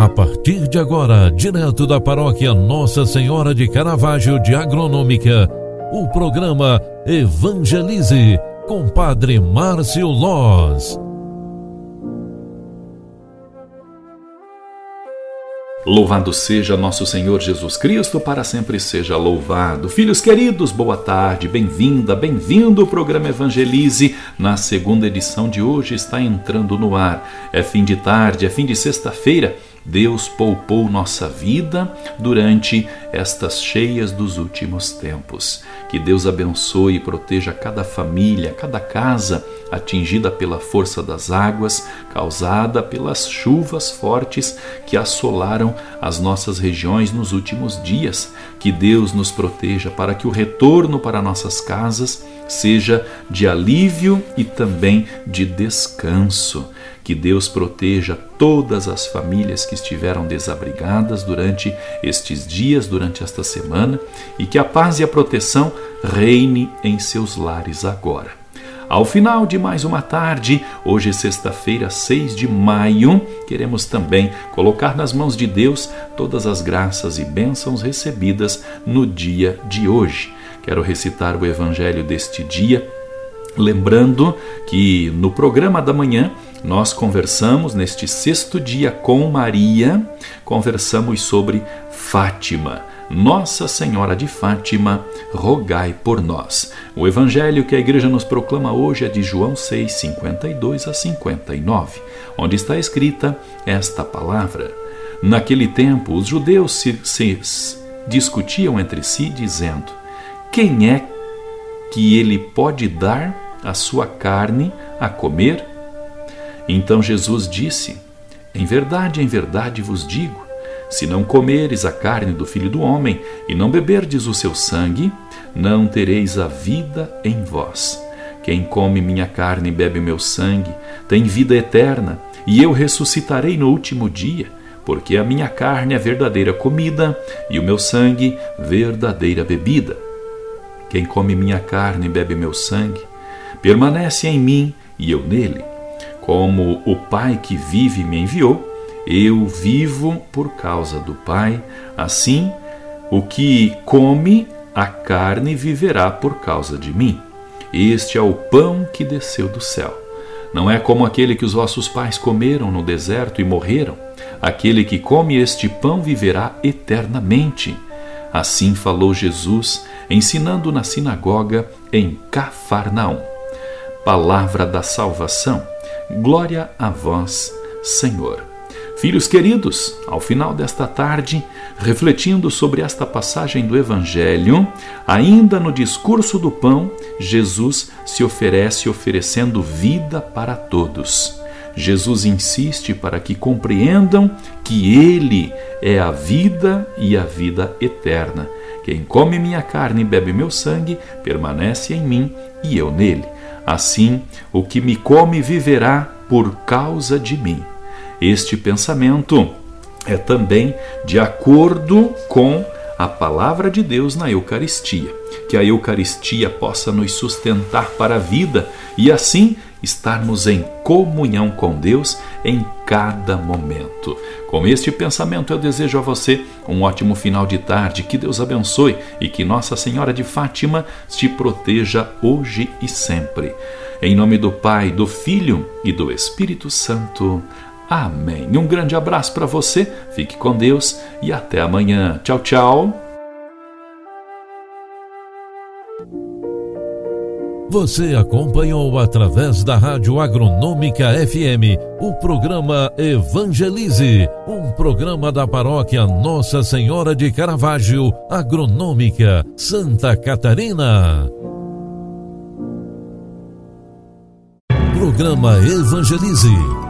A partir de agora, direto da paróquia Nossa Senhora de Caravaggio de Agronômica, o programa Evangelize com Padre Márcio Loz. Louvado seja nosso Senhor Jesus Cristo, para sempre seja louvado. Filhos queridos, boa tarde, bem-vinda, bem-vindo. O programa Evangelize, na segunda edição de hoje, está entrando no ar. É fim de tarde, é fim de sexta-feira. Deus poupou nossa vida durante estas cheias dos últimos tempos. Que Deus abençoe e proteja cada família, cada casa atingida pela força das águas, causada pelas chuvas fortes que assolaram as nossas regiões nos últimos dias. Que Deus nos proteja para que o retorno para nossas casas seja de alívio e também de descanso. Que Deus proteja todas as famílias que estiveram desabrigadas durante estes dias, durante esta semana, e que a paz e a proteção reine em seus lares agora. Ao final de mais uma tarde, hoje sexta-feira, 6 de maio, queremos também colocar nas mãos de Deus todas as graças e bênçãos recebidas no dia de hoje. Quero recitar o evangelho deste dia, lembrando que no programa da manhã nós conversamos neste sexto dia com Maria, conversamos sobre Fátima. Nossa Senhora de Fátima, rogai por nós. O evangelho que a igreja nos proclama hoje é de João 6, 52 a 59, onde está escrita esta palavra. Naquele tempo, os judeus se, se discutiam entre si, dizendo: Quem é que ele pode dar a sua carne a comer? Então Jesus disse: Em verdade, em verdade vos digo: se não comeres a carne do filho do homem e não beberdes o seu sangue, não tereis a vida em vós. Quem come minha carne e bebe meu sangue tem vida eterna, e eu ressuscitarei no último dia, porque a minha carne é verdadeira comida e o meu sangue verdadeira bebida. Quem come minha carne e bebe meu sangue, permanece em mim e eu nele. Como o Pai que vive me enviou, eu vivo por causa do Pai, assim o que come a carne viverá por causa de mim. Este é o pão que desceu do céu. Não é como aquele que os vossos pais comeram no deserto e morreram. Aquele que come este pão viverá eternamente. Assim falou Jesus, ensinando na sinagoga em Cafarnaum. Palavra da salvação. Glória a vós, Senhor. Filhos queridos, ao final desta tarde, refletindo sobre esta passagem do Evangelho, ainda no discurso do pão, Jesus se oferece oferecendo vida para todos. Jesus insiste para que compreendam que Ele é a vida e a vida eterna. Quem come minha carne e bebe meu sangue permanece em mim e eu nele. Assim, o que me come viverá por causa de mim. Este pensamento é também de acordo com a palavra de Deus na Eucaristia. Que a Eucaristia possa nos sustentar para a vida e assim estarmos em comunhão com Deus em cada momento. Com este pensamento, eu desejo a você um ótimo final de tarde, que Deus abençoe e que Nossa Senhora de Fátima te proteja hoje e sempre. Em nome do Pai, do Filho e do Espírito Santo. Amém. Um grande abraço para você, fique com Deus e até amanhã. Tchau, tchau. Você acompanhou através da Rádio Agronômica FM o programa Evangelize, um programa da paróquia Nossa Senhora de Caravaggio, Agronômica, Santa Catarina. Programa Evangelize.